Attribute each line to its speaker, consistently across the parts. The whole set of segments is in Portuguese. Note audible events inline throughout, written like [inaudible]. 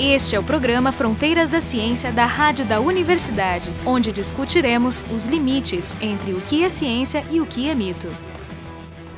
Speaker 1: Este é o programa Fronteiras da Ciência da Rádio da Universidade, onde discutiremos os limites entre o que é ciência e o que é mito.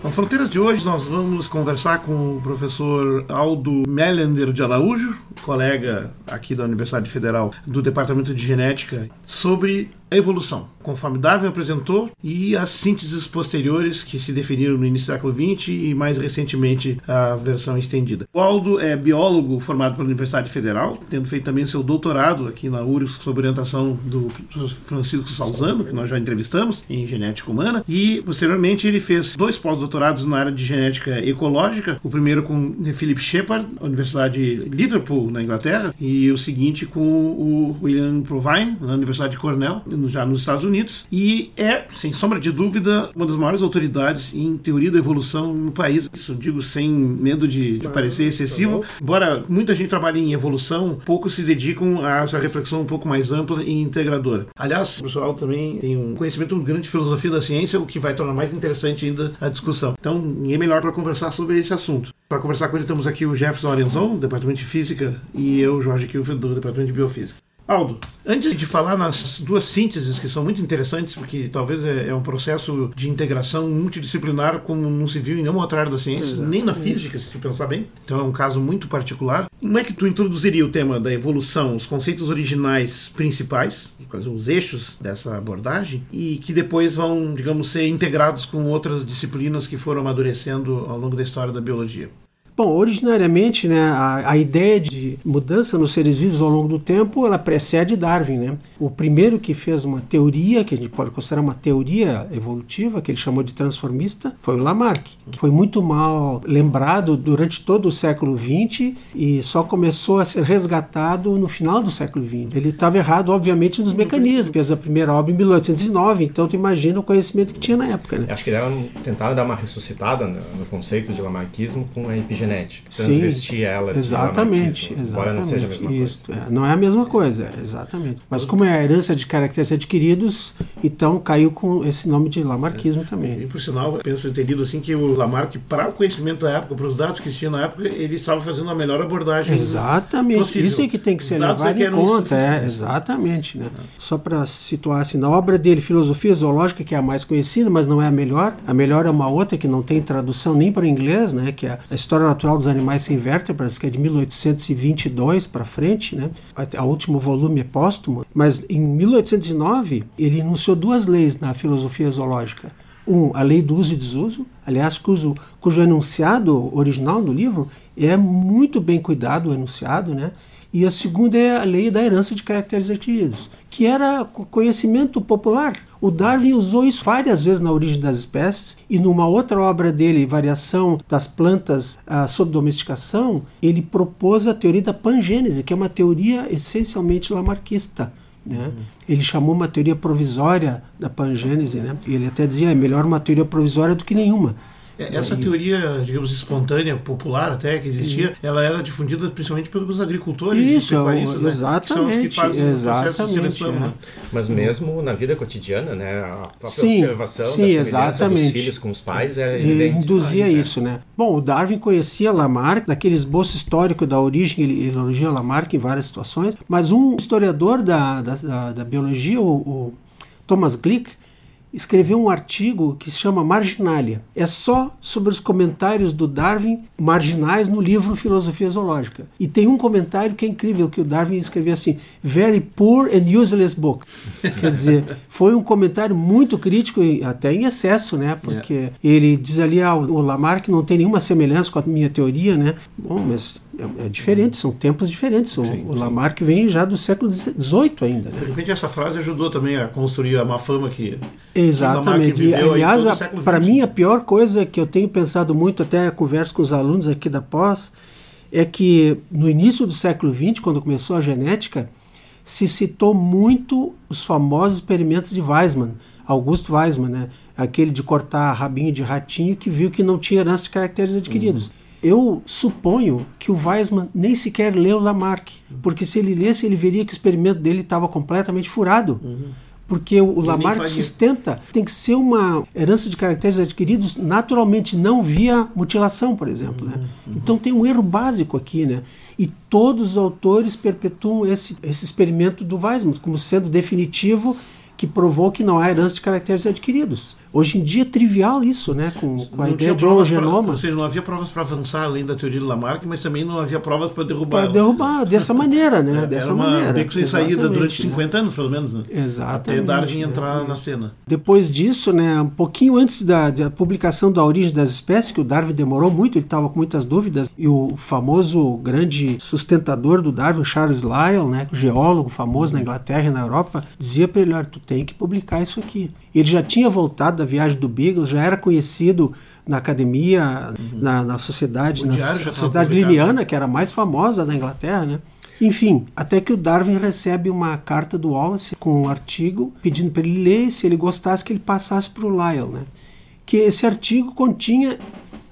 Speaker 2: Na Fronteiras de hoje nós vamos conversar com o professor Aldo Melander de Araújo, colega aqui da Universidade Federal do Departamento de Genética, sobre a evolução, conforme Darwin apresentou, e as sínteses posteriores que se definiram no início do século XX e mais recentemente a versão estendida. O Aldo é biólogo formado pela Universidade Federal, tendo feito também seu doutorado aqui na URGS sob orientação do Francisco Salzano, que nós já entrevistamos, em genética humana, e posteriormente ele fez dois pós-doutorados na área de genética ecológica, o primeiro com Philip Shepard, Universidade de Liverpool, na Inglaterra, e o seguinte com o William Provine, na Universidade de Cornell, já nos Estados Unidos, e é, sem sombra de dúvida, uma das maiores autoridades em teoria da evolução no país. Isso digo sem medo de, de parecer excessivo. Embora muita gente trabalhe em evolução, poucos se dedicam a essa reflexão um pouco mais ampla e integradora. Aliás, o pessoal também tem um conhecimento grande de filosofia da ciência, o que vai tornar mais interessante ainda a discussão. Então, ninguém melhor para conversar sobre esse assunto. Para conversar com ele, temos aqui o Jefferson Arenzon, do Departamento de Física, e eu, Jorge Kilfield, do Departamento de Biofísica. Aldo, antes de falar nas duas sínteses que são muito interessantes, porque talvez é, é um processo de integração multidisciplinar como não se viu em nenhuma outra área da ciência, Exato. nem na física, se tu pensar bem. Então é um caso muito particular. Como é que tu introduziria o tema da evolução, os conceitos originais principais, os eixos dessa abordagem, e que depois vão, digamos, ser integrados com outras disciplinas que foram amadurecendo ao longo da história da biologia?
Speaker 3: Bom, originariamente, né, a, a, ideia de mudança nos seres vivos ao longo do tempo, ela precede Darwin, né? O primeiro que fez uma teoria, que a gente pode considerar uma teoria evolutiva, que ele chamou de transformista, foi o Lamarck, que foi muito mal lembrado durante todo o século XX e só começou a ser resgatado no final do século XX. Ele estava errado, obviamente, nos mecanismos. Fez a primeira obra em 1809, então tu imagina o conhecimento que tinha na época, né?
Speaker 4: Acho que ele tentaram dar uma ressuscitada no conceito de Lamarckismo com a epigenética genética, transvestir Sim, ela
Speaker 3: exatamente, exatamente, embora não seja a mesma isso, coisa. É, não é a mesma coisa, exatamente. Mas como é a herança de caracteres adquiridos, então caiu com esse nome de Lamarckismo é. também.
Speaker 2: E por sinal, penso entendido assim que o Lamarck, para o conhecimento da época, para os dados que existiam na época, ele estava fazendo a melhor abordagem
Speaker 3: Exatamente,
Speaker 2: possível.
Speaker 3: isso é que tem que ser levado é em conta, é, exatamente. Né? É. Só para situar assim, na obra dele, Filosofia Zoológica, que é a mais conhecida, mas não é a melhor, a melhor é uma outra que não tem tradução nem para o inglês, né, que é a História Natural dos Animais Sem Vértebras, que é de 1822 para frente, né? O último volume é póstumo, mas em 1809 ele enunciou duas leis na filosofia zoológica. Um, a lei do uso e desuso, aliás, cujo, cujo enunciado original no livro é muito bem cuidado, o enunciado, né? E a segunda é a lei da herança de caracteres adquiridos, que era conhecimento popular. O Darwin usou isso várias vezes na origem das espécies e numa outra obra dele, Variação das Plantas uh, sob Domesticação, ele propôs a teoria da pangênese, que é uma teoria essencialmente lamarquista. Né? Uhum. Ele chamou uma teoria provisória da pangênese, né? ele até dizia é melhor uma teoria provisória do que nenhuma.
Speaker 2: É, essa teoria, digamos, espontânea, popular até, que existia, ela era difundida principalmente pelos agricultores
Speaker 3: Isso, e pecuaristas, né? exatamente, que são os que fazem exatamente, o processo de seleção. É. Né?
Speaker 4: Mas mesmo na vida cotidiana, né, a própria sim, observação sim, da exatamente. dos filhos com os pais é evidente.
Speaker 3: Induzia demais, isso, é. né? Bom, o Darwin conhecia Lamarck, daquele esboço histórico da origem, ele elogia Lamarck em várias situações, mas um historiador da, da, da, da biologia, o, o Thomas Glick, escreveu um artigo que se chama Marginalia. É só sobre os comentários do Darwin marginais no livro Filosofia Zoológica. E tem um comentário que é incrível, que o Darwin escreveu assim, very poor and useless book. [laughs] Quer dizer, foi um comentário muito crítico, até em excesso, né? Porque yeah. ele diz ali, ah, o Lamarck não tem nenhuma semelhança com a minha teoria, né? Bom, mas é, é diferente, são tempos diferentes. O, sim, o Lamarck vem já do século XVIII ainda. Né?
Speaker 2: De repente essa frase ajudou também a construir a má fama que
Speaker 3: Exatamente. E, aliás, para mim a pior coisa que eu tenho pensado muito, até converso com os alunos aqui da pós, é que no início do século XX, quando começou a genética, se citou muito os famosos experimentos de Weizmann, Augusto Weizmann, né? aquele de cortar rabinho de ratinho que viu que não tinha herança de caracteres adquiridos. Uhum. Eu suponho que o Weizmann nem sequer leu Lamarck, porque se ele lesse, ele veria que o experimento dele estava completamente furado. Uhum porque o Lamarck sustenta tem que ser uma herança de caracteres adquiridos naturalmente, não via mutilação, por exemplo. Né? Uhum, né? Então tem um erro básico aqui, né? E todos os autores perpetuam esse, esse experimento do Weismann como sendo definitivo que provou que não há herança de caracteres adquiridos. Hoje em dia é trivial isso, né? Com, com a não ideia de hologenoma.
Speaker 2: Pra, ou seja, não havia provas para avançar além da teoria do Lamarck, mas também não havia provas para derrubar. Para
Speaker 3: derrubar, dessa maneira, né? [laughs] É, dessa
Speaker 2: era uma
Speaker 3: maneira.
Speaker 2: beco sem saída durante 50 né? anos, pelo menos. Né?
Speaker 3: Exatamente.
Speaker 2: Até Darwin entrar é. na cena.
Speaker 3: Depois disso, né? Um pouquinho antes da, da publicação da origem das espécies, que o Darwin demorou muito, ele estava com muitas dúvidas, e o famoso grande sustentador do Darwin, Charles Lyell, né? Geólogo famoso na Inglaterra e na Europa, dizia para ele: olha, tu tem que publicar isso aqui. Ele já tinha voltado da viagem do Beagle, já era conhecido na academia, uhum. na, na, sociedade, na sociedade liniana, que era a mais famosa da Inglaterra, né? Enfim, até que o Darwin recebe uma carta do Wallace com um artigo pedindo para ele ler, se ele gostasse que ele passasse para o Lyell, né? Que esse artigo continha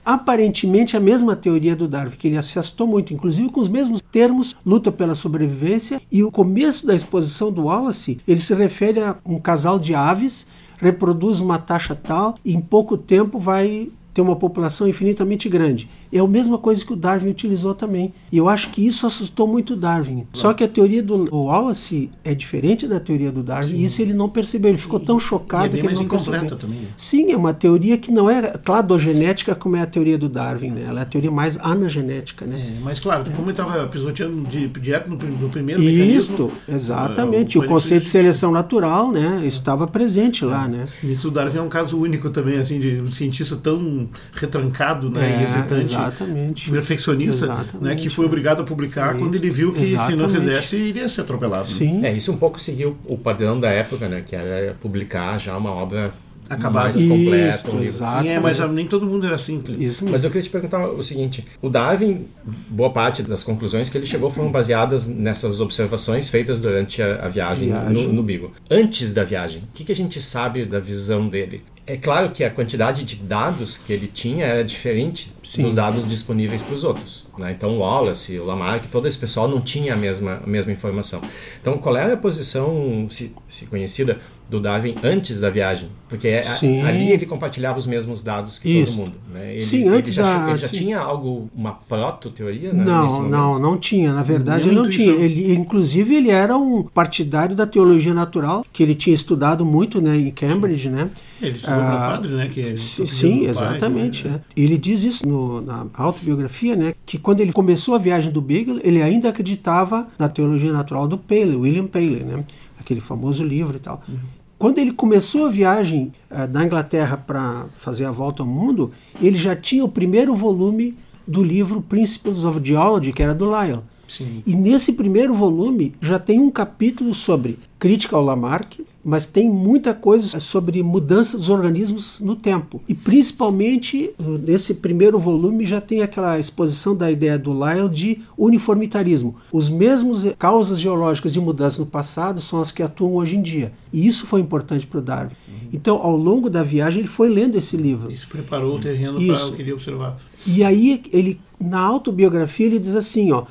Speaker 3: aparentemente a mesma teoria do Darwin, que ele se assustou muito, inclusive com os mesmos termos, luta pela sobrevivência, e o começo da exposição do Wallace, ele se refere a um casal de aves reproduz uma taxa tal em pouco tempo vai ter uma população infinitamente grande. É a mesma coisa que o Darwin utilizou também. E eu acho que isso assustou muito o Darwin. Claro. Só que a teoria do Wallace é diferente da teoria do Darwin. Sim. E isso ele não percebeu. Ele ficou tão chocado
Speaker 2: e é
Speaker 3: que ele não
Speaker 2: percebeu. Também. Né?
Speaker 3: Sim, é uma teoria que não é cladogenética como é a teoria do Darwin. Né? Ela é a teoria mais anagenética. Né?
Speaker 2: É, mas claro, é. como ele estava pisoteando de dieta no, no primeiro
Speaker 3: Isso, exatamente. Uh, o, o conceito de seleção natural né, estava presente lá. Né?
Speaker 2: Isso o Darwin é um caso único também, assim, de um cientista tão retrancado né, é, e hesitante,
Speaker 3: exatamente.
Speaker 2: perfeccionista, exatamente, né, que foi obrigado a publicar quando ele viu que exatamente. se não fizesse iria ser atropelado.
Speaker 4: Sim. É, isso um pouco seguiu o padrão da época, né, que era publicar já uma obra
Speaker 2: acabado.
Speaker 4: mais completo.
Speaker 3: um exato.
Speaker 2: É, mas nem todo mundo era assim.
Speaker 4: Isso mas eu queria te perguntar o seguinte: o Darwin, boa parte das conclusões que ele chegou foram baseadas nessas observações feitas durante a, a viagem, viagem, no, no Beagle. Antes da viagem, o que, que a gente sabe da visão dele? É claro que a quantidade de dados que ele tinha era diferente Sim. dos dados disponíveis para os outros. Né? Então, o Wallace, o Lamarck, todo esse pessoal não tinha a mesma, a mesma informação. Então, qual era a posição, se, se conhecida, do Darwin antes da viagem? Porque a, ali ele compartilhava os mesmos dados que Isso. todo mundo. Né? Ele,
Speaker 3: Sim, antes
Speaker 4: ele
Speaker 3: já,
Speaker 4: da... Ele já tinha algo, uma proto-teoria? Né,
Speaker 3: não, não, não tinha. Na verdade, ele não tinha. Ele, inclusive, ele era um partidário da teologia natural, que ele tinha estudado muito né, em Cambridge, né?
Speaker 2: Ele estudou ah, padre, né? Que
Speaker 3: sim, exatamente. Pai, né? é. Ele diz isso no, na autobiografia, né? Que quando ele começou a viagem do Beagle, ele ainda acreditava na teologia natural do Paley, William Paley, né? Aquele famoso livro e tal. Uhum. Quando ele começou a viagem uh, da Inglaterra para fazer a volta ao mundo, ele já tinha o primeiro volume do livro Principles of Geology, que era do Lyell.
Speaker 2: Sim.
Speaker 3: E nesse primeiro volume já tem um capítulo sobre crítica ao Lamarck, mas tem muita coisa sobre mudança dos organismos no tempo. E principalmente nesse primeiro volume já tem aquela exposição da ideia do Lyell de uniformitarismo. Os mesmos causas geológicas de mudança no passado são as que atuam hoje em dia. E isso foi importante para o Darwin. Uhum. Então, ao longo da viagem, ele foi lendo esse livro.
Speaker 2: Isso preparou o terreno para o que ele observar.
Speaker 3: E aí, ele, na autobiografia, ele diz assim, ó,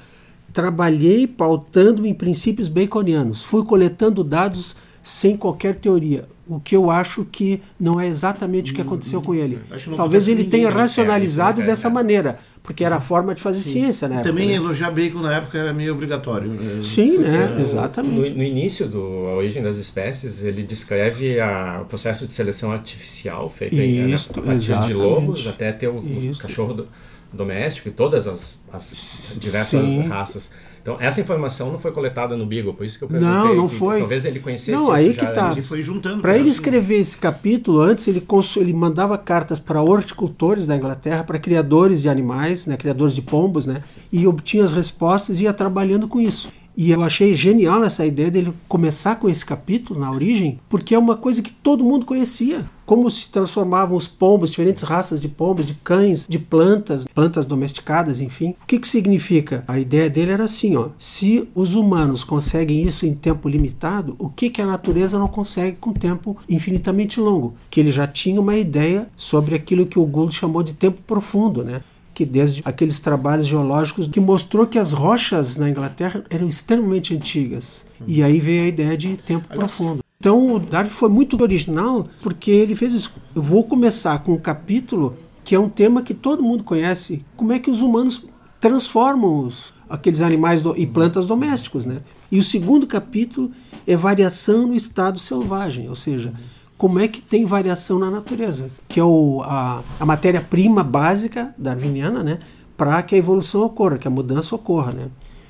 Speaker 3: trabalhei pautando em princípios baconianos, fui coletando dados sem qualquer teoria. O que eu acho que não é exatamente o que aconteceu com ele. Talvez ele tenha racionalizado dessa maneira, porque era a forma de fazer Sim. ciência, né?
Speaker 2: Também elogiar Bacon na época era meio obrigatório.
Speaker 3: Né? Sim, né? Exatamente.
Speaker 4: No, no, início do A Origem das Espécies, ele descreve a, o processo de seleção artificial feito Isso, né? a partir exatamente. de lobos até ter o, o cachorro do, doméstico e todas as, as diversas Sim. raças. Então, essa informação não foi coletada no Beagle, por isso que eu perguntei.
Speaker 3: Não, não foi.
Speaker 4: Talvez ele conhecesse
Speaker 3: não, aí que tá.
Speaker 2: Ele foi juntando.
Speaker 3: Para ele escrever esse capítulo, antes ele, ele mandava cartas para horticultores da Inglaterra, para criadores de animais, né, criadores de pombos, né, e obtinha as respostas e ia trabalhando com isso. E eu achei genial essa ideia dele começar com esse capítulo na origem, porque é uma coisa que todo mundo conhecia. Como se transformavam os pombos, diferentes raças de pombos, de cães, de plantas, plantas domesticadas, enfim. O que, que significa? A ideia dele era assim: ó, se os humanos conseguem isso em tempo limitado, o que, que a natureza não consegue com tempo infinitamente longo? Que ele já tinha uma ideia sobre aquilo que o Gould chamou de tempo profundo, né? Que desde aqueles trabalhos geológicos que mostrou que as rochas na Inglaterra eram extremamente antigas. E aí veio a ideia de tempo profundo. Então o Darwin foi muito original porque ele fez isso. Eu vou começar com um capítulo que é um tema que todo mundo conhece. Como é que os humanos transformam os, aqueles animais do, e plantas domésticos, né? E o segundo capítulo é variação no estado selvagem, ou seja, como é que tem variação na natureza, que é o, a, a matéria-prima básica darwiniana, né? Para que a evolução ocorra, que a mudança ocorra, né?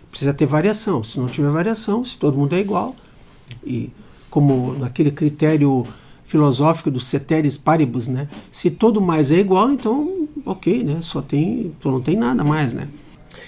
Speaker 3: Precisa ter variação. Se não tiver variação, se todo mundo é igual, e como naquele critério filosófico do ceteris paribus, né? Se todo mais é igual, então ok, né? Só tem, não tem nada mais, né?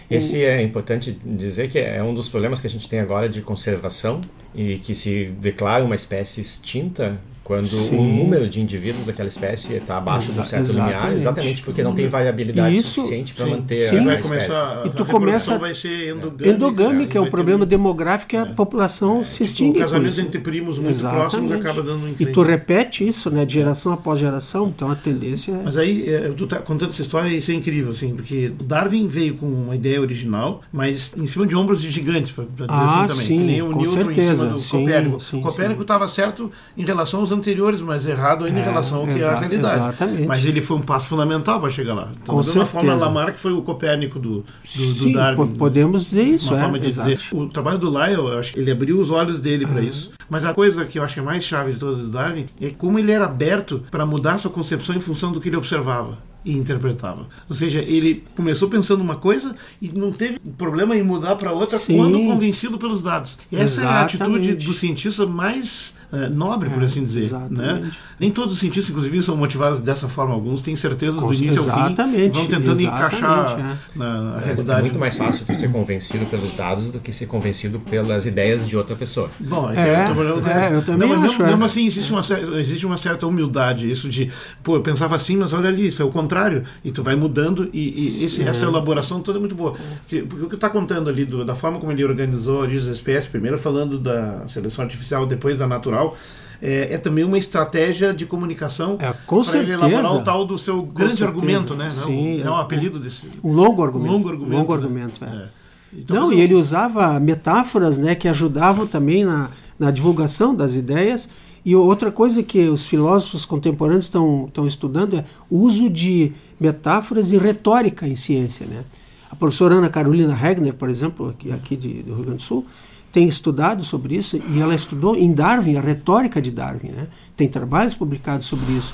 Speaker 4: Esse é importante dizer que é um dos problemas que a gente tem agora de conservação e que se declara uma espécie extinta quando Sim. o número de indivíduos daquela espécie está abaixo Exa de um certo exatamente. limiar, exatamente porque não tem variabilidade Isso, suficiente para manter sim. a, vai
Speaker 2: começar,
Speaker 3: E tu começa
Speaker 2: vai ser endogâmica,
Speaker 3: endogâmica é um problema demográfico que a é. população é. se extingue.
Speaker 2: O casamento entre primos muito exatamente. próximos acaba dando um
Speaker 3: E tu repete isso, né, de geração após geração, então a tendência é...
Speaker 2: Mas aí, é, tu tá contando essa história e isso é incrível, assim, porque Darwin veio com uma ideia original, mas em cima de ombros de gigantes, para dizer ah, assim também,
Speaker 3: sim,
Speaker 2: que nem o
Speaker 3: Newton
Speaker 2: certeza.
Speaker 3: em cima do
Speaker 2: sim, Copérnico. Sim, Copérnico estava certo em relação aos anteriores, mas errado ainda é, em relação ao que é a realidade.
Speaker 3: Exatamente.
Speaker 2: Mas ele foi um passo fundamental para chegar lá. Então, Com de uma forma, Lamarck foi o Copérnico do, do,
Speaker 3: Sim,
Speaker 2: do Darwin.
Speaker 3: podemos dizer isso.
Speaker 2: Uma
Speaker 3: é,
Speaker 2: forma de
Speaker 3: exato.
Speaker 2: dizer. O trabalho do Lyell, eu acho que ele abriu os olhos dele para isso. Mas a coisa que eu acho que é mais chave de todas do Darwin é como ele era aberto para mudar sua concepção em função do que ele observava e interpretava. Ou seja, ele começou pensando uma coisa e não teve problema em mudar para outra Sim. quando convencido pelos dados. E essa Exatamente. é a atitude do cientista mais uh, nobre, por é, assim dizer. Né? Nem todos os cientistas, inclusive, são motivados dessa forma. Alguns têm certezas do início
Speaker 3: Exatamente.
Speaker 2: ao fim, vão tentando encaixar é. na
Speaker 4: é,
Speaker 2: realidade.
Speaker 4: É muito mais fácil tu ser convencido pelos dados do que ser convencido pelas ideias de outra pessoa.
Speaker 3: Bom, é, eu, tô, é, eu também não, acho.
Speaker 2: Mesmo, mesmo assim, existe uma, existe uma certa humildade. Isso de, pô, eu pensava assim, mas olha ali, isso é o contrário e tu vai mudando, e, e esse, essa elaboração toda é muito boa. Porque, porque o que está contando ali, do, da forma como ele organizou a origem das espécies, primeiro falando da seleção artificial, depois da natural, é, é, também uma estratégia de comunicação
Speaker 3: é, para ele elaborar
Speaker 2: o tal do seu com grande certeza. argumento, né? Sim, é o, apelido desse.
Speaker 3: Um longo argumento.
Speaker 2: Um longo argumento.
Speaker 3: longo
Speaker 2: né?
Speaker 3: argumento é. é. Então, Não, e ele usava metáforas né, que ajudavam também na, na divulgação das ideias e outra coisa que os filósofos contemporâneos estão, estudando é o uso de metáforas e retórica em ciência. Né? A professora Ana Carolina Regner, por exemplo, aqui, aqui de, do Rio Grande do Sul, tem estudado sobre isso e ela estudou em Darwin, a retórica de Darwin. Né? Tem trabalhos publicados sobre isso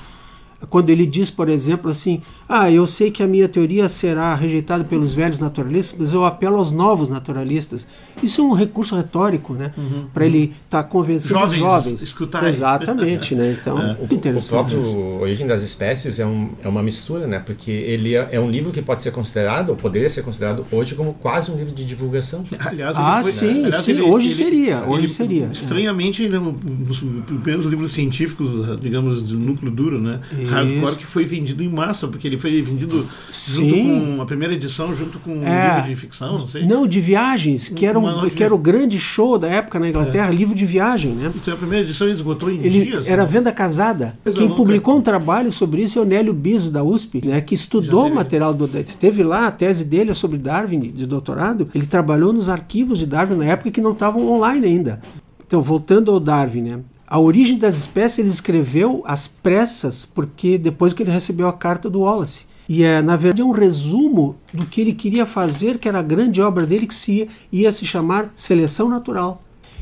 Speaker 3: quando ele diz, por exemplo, assim: Ah, eu sei que a minha teoria será rejeitada pelos velhos naturalistas, mas eu apelo aos novos naturalistas. Isso é um recurso retórico, né? Uhum, para ele estar tá convencendo
Speaker 2: jovens,
Speaker 3: os jovens.
Speaker 2: Escutar
Speaker 3: Exatamente, né? [laughs] Então, é.
Speaker 4: o, interessante. O próprio Origem das Espécies é, um, é uma mistura, né? Porque ele é, é, um livro que pode ser considerado, ou poderia ser considerado hoje como quase um livro de divulgação. [laughs]
Speaker 3: Aliás, ah, foi, sim, né? Aliás, sim. Ele, hoje ele, seria. Ele, hoje seria.
Speaker 2: Estranhamente, ele é um dos primeiros livros científicos, digamos, do núcleo duro, né? Hardcore que foi vendido em massa, porque ele foi vendido junto Sim. com a primeira edição, junto com um é. livro de ficção, não sei.
Speaker 3: Não, de viagens, que era, um, que era o grande show da época na Inglaterra, é. livro de viagem, né?
Speaker 2: Então a primeira edição esgotou em ele dias.
Speaker 3: Era né? venda casada. Coisa Quem louca. publicou um trabalho sobre isso é o Nélio Biso, da USP, né, que estudou o material do. Teve lá a tese dele sobre Darwin, de doutorado. Ele trabalhou nos arquivos de Darwin na época que não estavam online ainda. Então, voltando ao Darwin, né? A origem das espécies ele escreveu às pressas, porque depois que ele recebeu a carta do Wallace. E é, na verdade, é um resumo do que ele queria fazer, que era a grande obra dele, que se ia, ia se chamar Seleção Natural.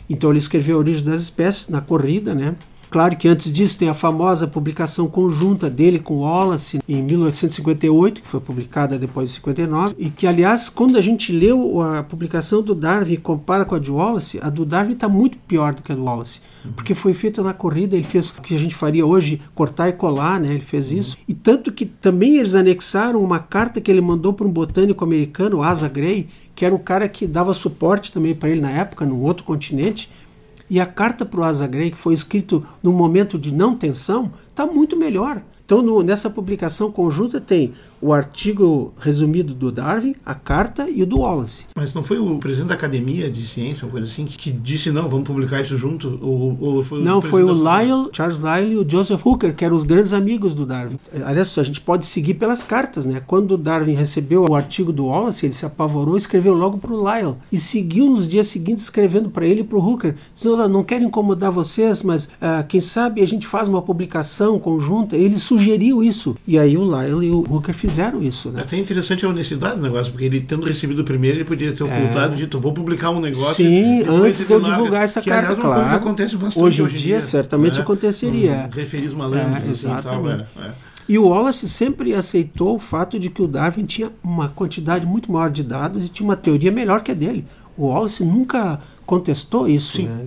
Speaker 3: Então ele escreveu a origem das espécies na corrida, né? Claro que antes disso tem a famosa publicação conjunta dele com Wallace em 1858, que foi publicada depois de 59, e que, aliás, quando a gente leu a publicação do Darwin e compara com a de Wallace, a do Darwin está muito pior do que a do Wallace, uhum. porque foi feita na corrida, ele fez o que a gente faria hoje, cortar e colar, né? Ele fez uhum. isso. E tanto que também eles anexaram uma carta que ele mandou para um botânico americano, Asa Gray, que era o cara que dava suporte também para ele na época, num outro continente, e a carta para o Asa Gray, que foi escrito num momento de não tensão, está muito melhor. Então no, nessa publicação conjunta tem o artigo resumido do Darwin, a carta e o do Wallace.
Speaker 2: Mas não foi o presidente da Academia de Ciência, uma coisa assim, que, disse não, vamos publicar isso junto? Ou, ou
Speaker 3: foi não, foi o Lyell, Charles Lyell e o Joseph Hooker, que eram os grandes amigos do Darwin. Aliás, a gente pode seguir pelas cartas, né? Quando o Darwin recebeu o artigo do Wallace, ele se apavorou e escreveu logo para o Lyell. E seguiu nos dias seguintes escrevendo para ele e para o Hooker, dizendo: não quero incomodar vocês, mas uh, quem sabe a gente faz uma publicação conjunta. Ele sugeriu isso. E aí o Lyell e o Hooker fizeram isso. Né?
Speaker 2: É até interessante a honestidade do negócio, porque ele, tendo recebido o primeiro, ele podia ter ocultado é... e dito: vou publicar um negócio.
Speaker 3: Sim, antes de eu divulgar essa que, carta, aliás, claro. Que
Speaker 2: acontece bastante
Speaker 3: hoje, hoje em dia, dia, certamente né? aconteceria.
Speaker 2: Um referis malandros, é, assim,
Speaker 3: exatamente. Tal, é, é. E o Wallace sempre aceitou o fato de que o Darwin tinha uma quantidade muito maior de dados e tinha uma teoria melhor que a dele. O Wallace nunca contestou isso. Sim. Né?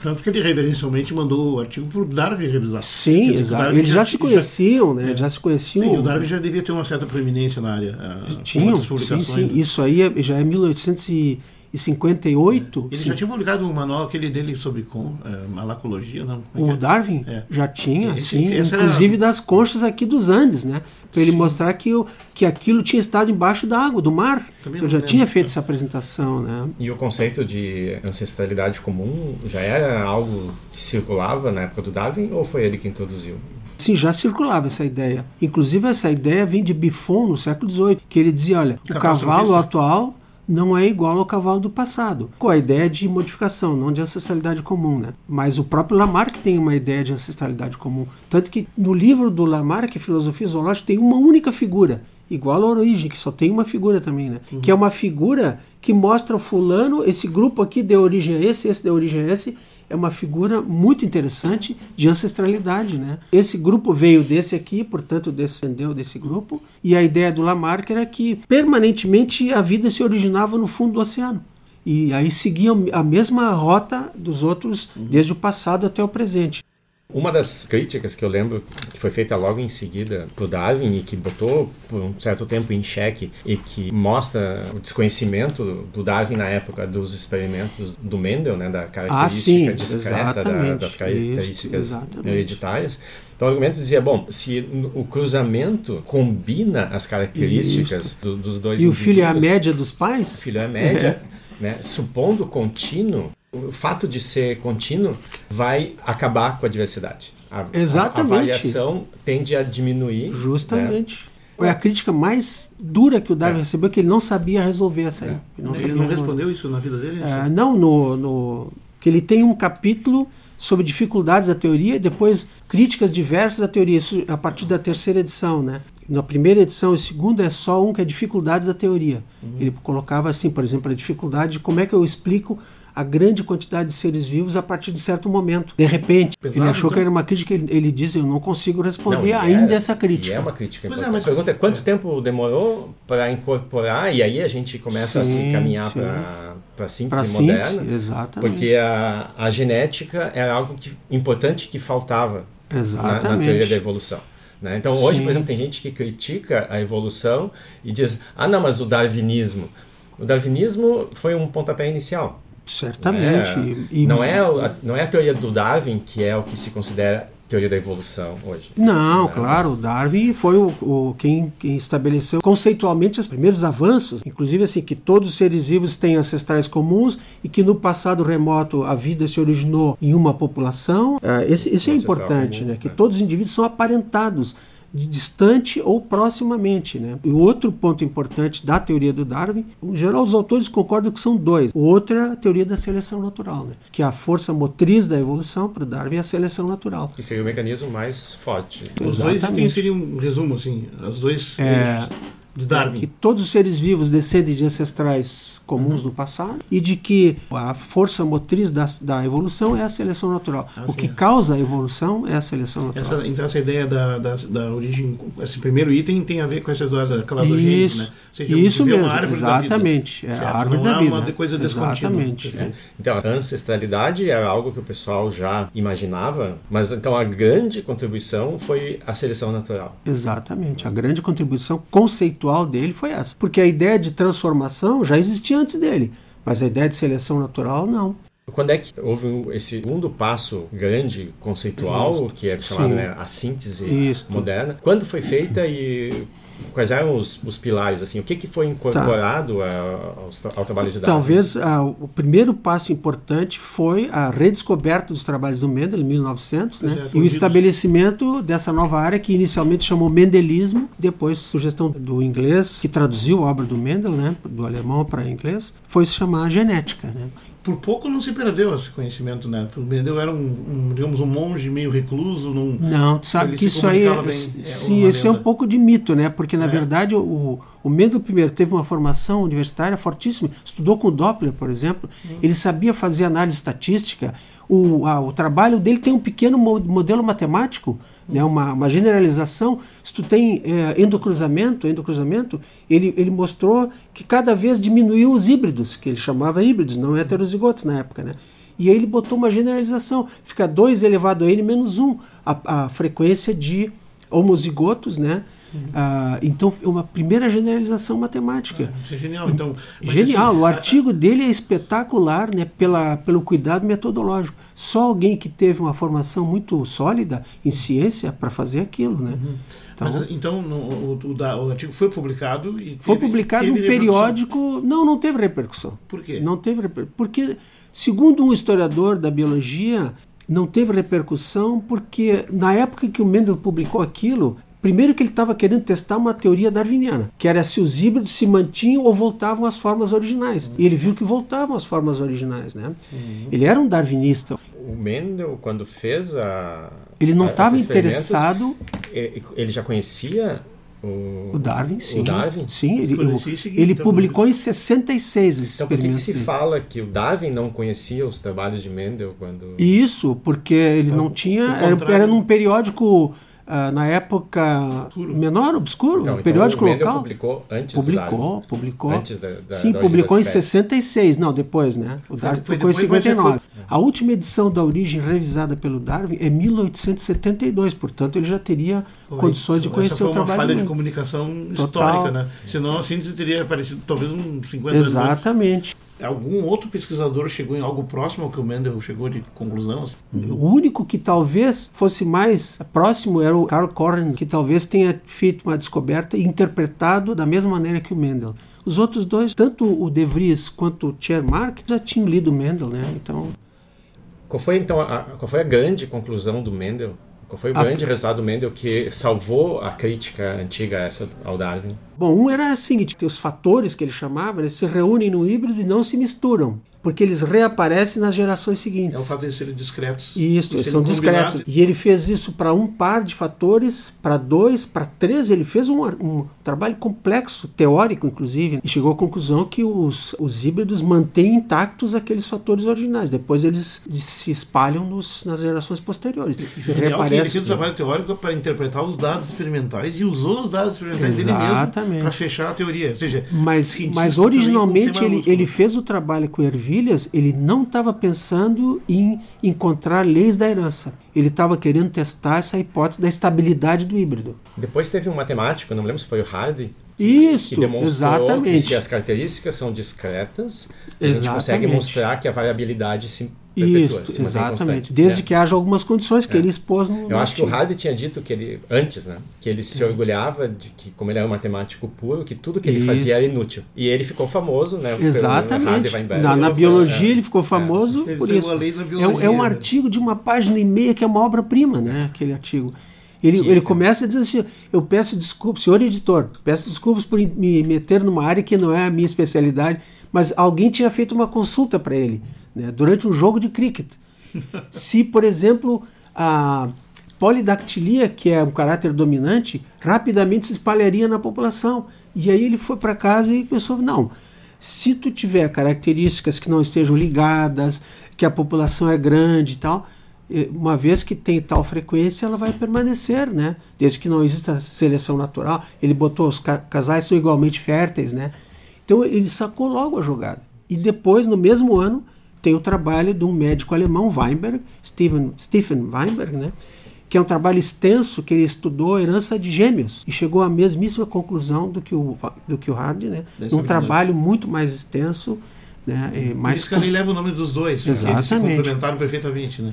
Speaker 2: Tanto que ele reverencialmente mandou o artigo para o Darwin revisar.
Speaker 3: Sim, dizer, exato. Eles já, já, se conheciam, já, né? É. Já se conheciam. Sim,
Speaker 2: o Darwin já devia ter uma certa proeminência na área.
Speaker 3: Tinham, sim, sim. Isso aí é, já é 1800 e e 58.
Speaker 2: Ele sim. já tinha publicado um manual aquele dele sobre com, é, malacologia, não?
Speaker 3: É o é? Darwin é. já tinha, esse, sim, inclusive era... das conchas aqui dos Andes, né? Para ele mostrar que, o, que aquilo tinha estado embaixo da água, do mar. Também Eu já lembro. tinha feito essa apresentação, né?
Speaker 4: E o conceito de ancestralidade comum já era algo que circulava na época do Darwin ou foi ele que introduziu?
Speaker 3: Sim, já circulava essa ideia. Inclusive, essa ideia vem de Buffon no século XVIII, que ele dizia: olha, o cavalo atual não é igual ao cavalo do passado, com a ideia de modificação, não de ancestralidade comum. Né? Mas o próprio Lamarck tem uma ideia de ancestralidade comum. Tanto que no livro do Lamarck, Filosofia Zoológica, tem uma única figura, igual a origem, que só tem uma figura também, né? Uhum. Que é uma figura que mostra o fulano, esse grupo aqui deu origem a esse, esse deu origem a esse, é uma figura muito interessante de ancestralidade. Né? Esse grupo veio desse aqui, portanto descendeu desse grupo, e a ideia do Lamarck era que permanentemente a vida se originava no fundo do oceano. E aí seguia a mesma rota dos outros, desde o passado até o presente.
Speaker 4: Uma das críticas que eu lembro que foi feita logo em seguida pro Darwin e que botou por um certo tempo em xeque e que mostra o desconhecimento do Darwin na época dos experimentos do Mendel, né, da característica ah, discreta da, das características Isso, hereditárias. Então o argumento dizia, bom, se o cruzamento combina as características do, dos dois
Speaker 3: E o filho é a média dos pais?
Speaker 4: O filho é a média, [laughs] né, supondo contínuo, o fato de ser contínuo vai acabar com a diversidade. A,
Speaker 3: Exatamente.
Speaker 4: A, a variação tende a diminuir.
Speaker 3: Justamente. Né? Foi a crítica mais dura que o Darwin é. recebeu, que ele não sabia resolver essa aí. É.
Speaker 2: Ele não, ele não respondeu isso na vida dele?
Speaker 3: É, não, no, no, que ele tem um capítulo sobre dificuldades da teoria e depois críticas diversas da teoria, isso a partir da terceira edição, né? Na primeira edição e segunda é só um que é dificuldades da teoria. Uhum. Ele colocava assim, por exemplo, a dificuldade de como é que eu explico a grande quantidade de seres vivos a partir de certo momento. De repente, Pesado, ele achou então. que era uma crítica, ele, ele diz, eu não consigo responder não, ainda é, essa crítica.
Speaker 4: é uma crítica. Pois é, mas a pergunta é quanto é. tempo demorou para incorporar e aí a gente começa sim, a se caminhar para para síntese pra moderna, síntese,
Speaker 3: exatamente.
Speaker 4: porque a, a genética era algo que, importante que faltava na, na, teoria da evolução. Né? Então hoje, Sim. por exemplo, tem gente que critica a evolução e diz, ah não, mas o darwinismo. O darwinismo foi um pontapé inicial.
Speaker 3: Certamente.
Speaker 4: Não é, e, não, é a, não é a teoria do Darwin que é o que se considera teoria da evolução hoje.
Speaker 3: Não, né? claro, Darwin foi o, o quem, quem, estabeleceu conceitualmente os primeiros avanços, inclusive assim que todos os seres vivos têm ancestrais comuns e que no passado remoto a vida se originou em uma população. Uh, esse, isso é importante, comum, né? Que é. todos os indivíduos são aparentados distante ou proximamente. Né? E o outro ponto importante da teoria do Darwin, em geral os autores concordam que são dois. O outro é a teoria da seleção natural, né? que é a força motriz da evolução para o Darwin é a seleção natural.
Speaker 4: Que seria o mecanismo mais forte.
Speaker 2: Os Exatamente. dois itens seriam um resumo, assim, os dois... É,
Speaker 3: de Darwin. Que todos os seres vivos descendem de ancestrais comuns uhum. do passado e de que a força motriz da, da evolução é a seleção natural. Ah, o sim. que causa a evolução é a seleção natural.
Speaker 2: Essa, então, essa ideia da, da, da, origem, esse primeiro item tem a ver com essa história da calabogênese,
Speaker 3: isso, né? Seja, isso mesmo, exatamente. É a árvore
Speaker 2: Não
Speaker 3: da vida.
Speaker 2: é uma coisa
Speaker 3: Exatamente.
Speaker 4: É. Então, a ancestralidade era algo que o pessoal já imaginava, mas então a grande contribuição foi a seleção natural.
Speaker 3: Exatamente. A grande contribuição conceitual dele foi essa. Porque a ideia de transformação já existia antes dele, mas a ideia de seleção natural não.
Speaker 4: Quando é que houve esse segundo passo grande, conceitual, Isto. que é chamado né, a síntese Isto. moderna? Quando foi feita e quais eram os, os pilares? Assim, o que, que foi incorporado tá. ao, ao, trabalho de Darwin?
Speaker 3: Talvez uh, o primeiro passo importante foi a redescoberta dos trabalhos do Mendel em 1900 né? é, e o estabelecimento dessa nova área que inicialmente chamou Mendelismo, depois sugestão do inglês que traduziu a obra do Mendel, né, do alemão para inglês, foi se chamar genética. Né?
Speaker 2: Por pouco não se perdeu esse conhecimento, né? Mendel era um, um, digamos, um monge meio recluso. Num,
Speaker 3: não, tu sabe que isso aí, é, bem, sim, é esse é um pouco de mito, né? Porque na é. verdade o, o Mendel primeiro teve uma formação universitária fortíssima, estudou com Doppler, por exemplo, hum. ele sabia fazer análise estatística. O, a, o trabalho dele tem um pequeno modelo matemático, né? Uma, uma generalização. Se tu tem é, endocruzamento, endocruzamento, ele, ele mostrou que cada vez diminuiu os híbridos, que ele chamava híbridos, não heterozigotos na época, né? E aí ele botou uma generalização. Fica 2 elevado a n menos 1, um, a, a frequência de homozigotos, né? Uhum. Ah, então, é uma primeira generalização matemática.
Speaker 2: Ah, isso é genial. Então,
Speaker 3: genial. Assim, o artigo dele é espetacular né, pela, pelo cuidado metodológico. Só alguém que teve uma formação muito sólida em ciência para fazer aquilo. Né? Uhum.
Speaker 2: Então, Mas, então no, o, o, o, artigo foi publicado e teve,
Speaker 3: Foi publicado num periódico. Não, não teve repercussão.
Speaker 2: Por quê?
Speaker 3: Não teve repercussão. Porque, segundo um historiador da biologia, não teve repercussão porque na época que o Mendel publicou aquilo, Primeiro que ele estava querendo testar uma teoria darwiniana, que era se os híbridos se mantinham ou voltavam às formas originais. Uhum. E ele viu que voltavam às formas originais, né? Uhum. Ele era um darwinista.
Speaker 4: O Mendel, quando fez a...
Speaker 3: Ele não estava interessado...
Speaker 4: Ele já conhecia
Speaker 3: o, o, Darwin, sim.
Speaker 4: O Darwin?
Speaker 3: Sim, ele, ele então, publicou em 66 esses
Speaker 4: Então por que, que se fala que o Darwin não conhecia os trabalhos de Mendel quando...
Speaker 3: Isso, porque ele então, não tinha... Era, era num periódico Uh, na época obscuro. menor, obscuro, então, periódico
Speaker 4: então
Speaker 3: local.
Speaker 4: publicou antes
Speaker 3: publicou, publicou.
Speaker 4: Antes da, da
Speaker 3: Sim,
Speaker 4: da
Speaker 3: publicou em 66, não, depois, né? O Darwin foi, publicou em 59. A última edição da Origem revisada pelo Darwin é 1872, portanto ele já teria foi. condições de conhecer
Speaker 2: Essa foi
Speaker 3: o trabalho.
Speaker 2: uma falha de comunicação Total. histórica, né? Senão a síntese teria aparecido talvez uns 50
Speaker 3: Exatamente. anos Exatamente.
Speaker 2: Algum outro pesquisador chegou em algo próximo ao que o Mendel chegou de conclusão? Assim?
Speaker 3: O único que talvez fosse mais próximo era o Carl Correns, que talvez tenha feito uma descoberta e interpretado da mesma maneira que o Mendel. Os outros dois, tanto o De Vries quanto o Chermark, já tinham lido Mendel, né? Então.
Speaker 4: Qual foi então a, qual foi a grande conclusão do Mendel? Foi o a... grande resultado do Mendel que salvou a crítica antiga essa ao Darwin?
Speaker 3: Bom, um era o seguinte, os fatores que ele chamava, eles se reúnem no híbrido e não se misturam porque eles reaparecem nas gerações seguintes.
Speaker 2: É o fato de serem discretos.
Speaker 3: Isso, eles são discretos. E ele fez isso para um par de fatores, para dois, para três. Ele fez um, um, trabalho complexo, teórico inclusive, e chegou à conclusão que os, os híbridos mantêm intactos aqueles fatores originais. Depois eles se espalham nos, nas gerações posteriores. E,
Speaker 2: reaparece. Ele fez um trabalho teórico para interpretar os dados experimentais e usou os dados experimentais Exatamente. dele mesmo para fechar a teoria. Ou seja,
Speaker 3: mas, mas originalmente ele, ele fez o trabalho com Ervin Ervilhas, ele não estava pensando em encontrar leis da herança. Ele estava querendo testar essa hipótese da estabilidade do híbrido.
Speaker 4: Depois teve um matemático, não me lembro se foi o Hardy,
Speaker 3: isso,
Speaker 4: que demonstrou
Speaker 3: exatamente.
Speaker 4: que se as características são discretas, a gente consegue mostrar que a variabilidade se
Speaker 3: isso, exatamente. Desde é. que haja algumas condições que é. ele expôs no.
Speaker 4: Eu acho que o Hardy tinha dito que ele, antes, né? Que ele se orgulhava de que, como ele era um matemático puro, que tudo que ele Isso. fazia era inútil. E ele ficou famoso, né?
Speaker 3: Exatamente. Na, na, biologia é. ele ficou famoso é. por isso. É, é, um artigo de uma página e meia que é uma obra-prima, né? Aquele artigo. Ele, ele começa dizendo assim: Eu peço desculpas, senhor editor, peço desculpas por me meter numa área que não é a minha especialidade, mas alguém tinha feito uma consulta para ele né, durante um jogo de cricket. [laughs] Se, por exemplo, a polidactilia, que é um caráter dominante, rapidamente se espalharia na população. E aí ele foi para casa e pensou: não, se tu tiver características que não estejam ligadas, que a população é grande e tal, uma vez que tem tal frequência, ela vai permanecer, né? Desde que não exista seleção natural. Ele botou os casais são igualmente férteis, né? Então ele sacou logo a jogada. E depois, no mesmo ano, tem o trabalho de um médico alemão, Weinberg, Stephen, Stephen Weinberg, né? que é um trabalho extenso que ele estudou a herança de gêmeos e chegou à mesmíssima conclusão do que o, do que o Hardy, né? um trabalho muito mais extenso Né?
Speaker 2: mais Isso que ali leva o nome dos dois, Exatamente. eles se complementaram perfeitamente. Né?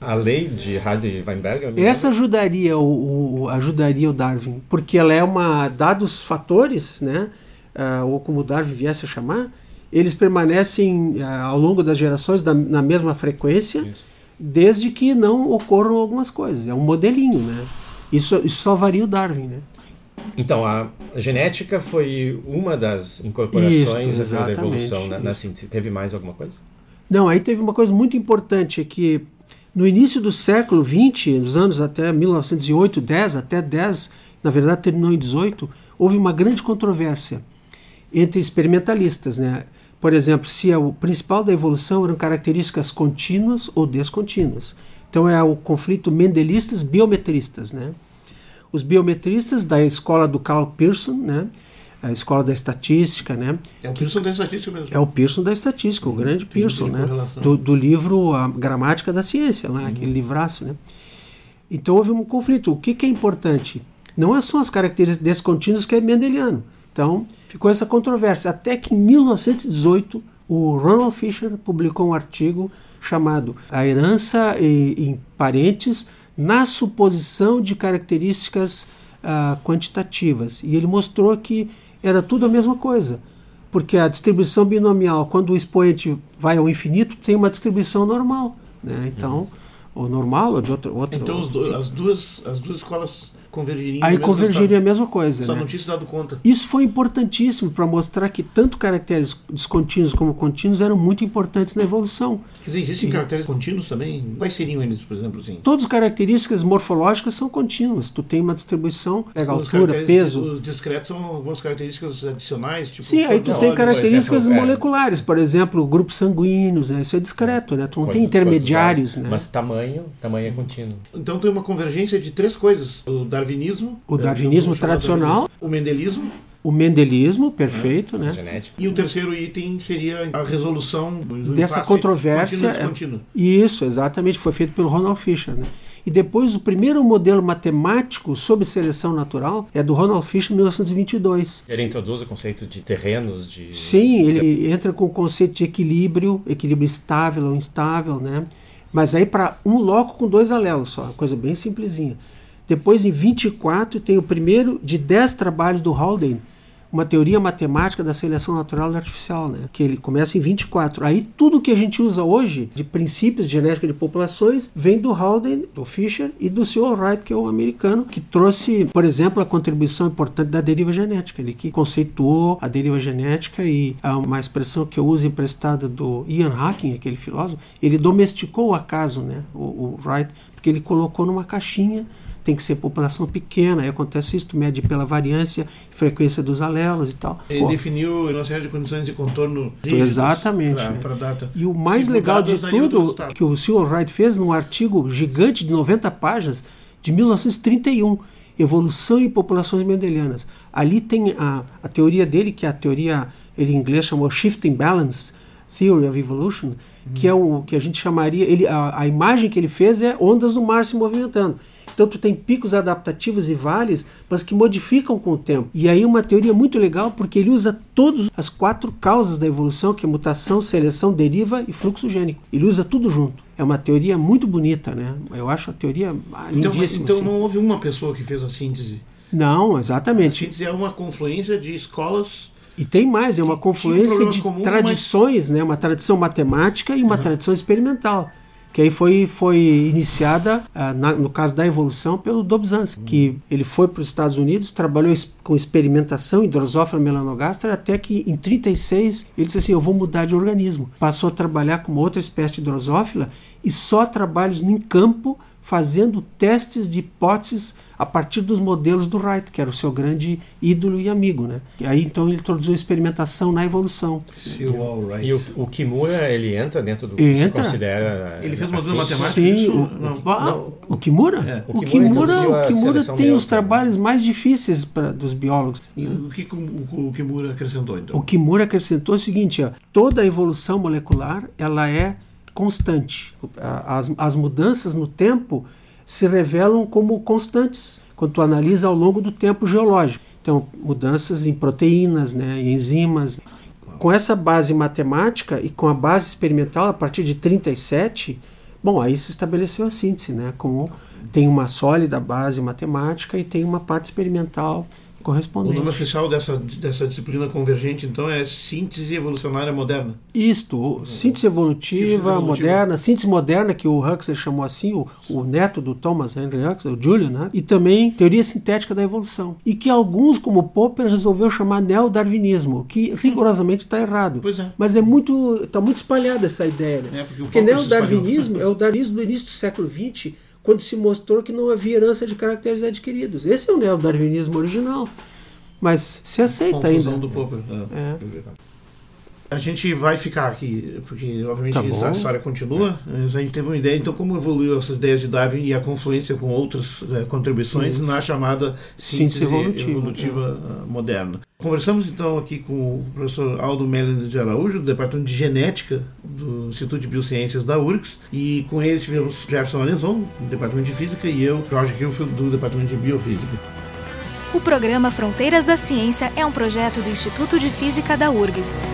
Speaker 4: A lei de Heidi-Weinberger?
Speaker 3: Essa ajudaria o, o, ajudaria o Darwin, porque ela é uma. Dados os fatores, né? Uh, ou como Darwin viesse a chamar, eles permanecem uh, ao longo das gerações da, na mesma frequência, Isso. desde que não ocorram algumas coisas. É um modelinho, né? Isso, isso só varia o Darwin, né?
Speaker 4: Então, a genética foi uma das incorporações isso, da evolução na, na síntese. Teve mais alguma coisa?
Speaker 3: Não, aí teve uma coisa muito importante, é que no início do século XX, nos anos até 1908, 10, até 10, na verdade terminou em 18, houve uma grande controvérsia entre experimentalistas. Né? Por exemplo, se o principal da evolução eram características contínuas ou descontínuas. Então é o conflito mendelistas-biometristas. Né? Os biometristas da escola do Carl Pearson, né? A escola da estatística, né?
Speaker 2: É o Pearson da estatística mesmo.
Speaker 3: É o Pearson da estatística, o grande Pearson, né? Do, do, livro A Gramática da Ciência, lá, uhum. aquele livraço, né? Então houve um conflito. O que, que é importante? Não é são as características descontínuas que é mendeliano. Então ficou essa controvérsia. Até que em 1918 o Ronald Fisher publicou um artigo chamado A Herança em Parentes na Suposição de Características uh, Quantitativas. E ele mostrou que era tudo a mesma coisa. Porque a distribuição binomial, quando o expoente vai ao infinito, tem uma distribuição normal. Né? Então, uhum. ou normal ou de outro. outro
Speaker 2: então, outro as, duas, as duas escolas convergeriam.
Speaker 3: Aí convergeria a mesma coisa.
Speaker 2: Só
Speaker 3: né?
Speaker 2: não tinha se dado conta.
Speaker 3: Isso foi importantíssimo para mostrar que tanto caracteres descontínuos como contínuos eram muito importantes na evolução.
Speaker 2: Quer dizer, existem e... caracteres contínuos também? Quais seriam eles, por exemplo? Assim?
Speaker 3: Todas as características morfológicas são contínuas. Tu tem uma distribuição, pega os altura, peso.
Speaker 2: Os discretos são algumas características adicionais. Tipo
Speaker 3: Sim, aí tu tem características exemplo, é. moleculares. Por exemplo, grupos sanguíneos, né? isso é discreto, né? Tu não tem intermediários. Né?
Speaker 4: Mas tamanho, tamanho é contínuo.
Speaker 2: Então tem uma convergência de três coisas. O darwinismo,
Speaker 3: o darwinismo tradicional,
Speaker 2: o mendelismo,
Speaker 3: o mendelismo, perfeito, né?
Speaker 2: Genética. E o terceiro item seria a resolução
Speaker 3: dessa controvérsia. É, isso, exatamente, foi feito pelo Ronald Fisher, né? E depois o primeiro modelo matemático sobre seleção natural é do Ronald Fisher, 1922.
Speaker 4: Ele introduz o conceito de terrenos, de
Speaker 3: Sim, ele entra com o conceito de equilíbrio, equilíbrio estável ou instável, né? Mas aí para um loco com dois alelos só, coisa bem simplesinha. Depois, em 24, tem o primeiro de 10 trabalhos do Haldane, uma teoria matemática da seleção natural e artificial, né? que ele começa em 24. Aí tudo que a gente usa hoje de princípios de genética de populações vem do Haldane, do Fisher e do Sr. Wright, que é o americano, que trouxe, por exemplo, a contribuição importante da deriva genética, ele que conceituou a deriva genética e uma expressão que eu uso emprestada do Ian Hacking, aquele filósofo, ele domesticou o acaso, né? o, o Wright, porque ele colocou numa caixinha tem que ser população pequena, aí acontece isso, tu mede pela variância e frequência dos alelos e tal.
Speaker 2: Ele Pô. definiu uma série de condições de contorno
Speaker 3: Exatamente. Pra,
Speaker 2: né? pra data.
Speaker 3: E o mais legal de tudo que o Sr. Wright fez num artigo gigante de 90 páginas de 1931, Evolução em Populações Mendelianas. Ali tem a, a teoria dele, que é a teoria, ele em inglês chamou Shifting Balance, Theory of Evolution, uhum. que é o que a gente chamaria, ele, a, a imagem que ele fez é ondas do mar se movimentando. Então tu tem picos adaptativos e vales, mas que modificam com o tempo. E aí uma teoria muito legal porque ele usa todas as quatro causas da evolução, que é mutação, seleção, deriva e fluxo gênico. Ele usa tudo junto. É uma teoria muito bonita, né? Eu acho a teoria
Speaker 2: então,
Speaker 3: lindíssima.
Speaker 2: Então,
Speaker 3: assim.
Speaker 2: não houve uma pessoa que fez a síntese.
Speaker 3: Não, exatamente. A
Speaker 2: síntese é uma confluência de escolas
Speaker 3: e tem mais, é uma confluência de comuns, tradições, mas... né? uma tradição matemática e uma uhum. tradição experimental que aí foi, foi iniciada, uh, na, no caso da evolução, pelo Dobzhansky, uhum. que ele foi para os Estados Unidos, trabalhou com experimentação em Drosophila melanogaster, até que em 36 ele disse assim, eu vou mudar de organismo. Passou a trabalhar com outra espécie de Drosophila e só trabalhos em campo fazendo testes de hipóteses a partir dos modelos do Wright, que era o seu grande ídolo e amigo, né? E aí então ele introduziu a experimentação na evolução.
Speaker 4: E o, o, Kimura ele entra dentro do que entra. se considera
Speaker 2: ele fez modelo matemático
Speaker 3: Sim, isso? O, não. O Kimura? É. O, Kimura, o Kimura tem os trabalhos mais difíceis pra, dos biólogos.
Speaker 2: o que o, o Kimura acrescentou então?
Speaker 3: O Kimura acrescentou o seguinte, ó, toda a evolução molecular ela é constante. As, as mudanças no tempo se revelam como constantes quando tu analisa ao longo do tempo geológico. Então, mudanças em proteínas, né, em enzimas. com essa base matemática e com a base experimental a partir de 37, bom, aí se estabeleceu a síntese, né? Como tem uma sólida base matemática e tem uma parte experimental correspondente.
Speaker 2: O nome oficial dessa, dessa disciplina convergente, então, é síntese evolucionária moderna.
Speaker 3: Isto, síntese evolutiva, moderna, síntese moderna, que o Huxley chamou assim, o, o neto do Thomas Henry Huxley, o Julian, né? e também teoria sintética da evolução. E que alguns, como Popper, resolveu chamar neodarwinismo, que rigorosamente está errado.
Speaker 2: Pois é.
Speaker 3: Mas é muito, está muito espalhada essa ideia. Né? É, porque, porque neodarwinismo é o darwinismo do início do século XX, quando se mostrou que não havia herança de caracteres adquiridos. Esse é o neodarwinismo original. Mas se aceita
Speaker 2: Confusão
Speaker 3: ainda.
Speaker 2: do Popper. É. é. A gente vai ficar aqui, porque obviamente tá essa história continua. É. Mas a gente teve uma ideia, então, como evoluiu essas ideias de Darwin e a confluência com outras é, contribuições Isso. na chamada síntese, síntese evolutiva, evolutiva é. moderna. Conversamos então aqui com o professor Aldo Melender de Araújo, do Departamento de Genética do Instituto de Biociências da URGS, e com eles tivemos Jefferson Alenzon, do Departamento de Física, e eu, Jorge Hilfield, do Departamento de Biofísica.
Speaker 1: O programa Fronteiras da Ciência é um projeto do Instituto de Física da URGS.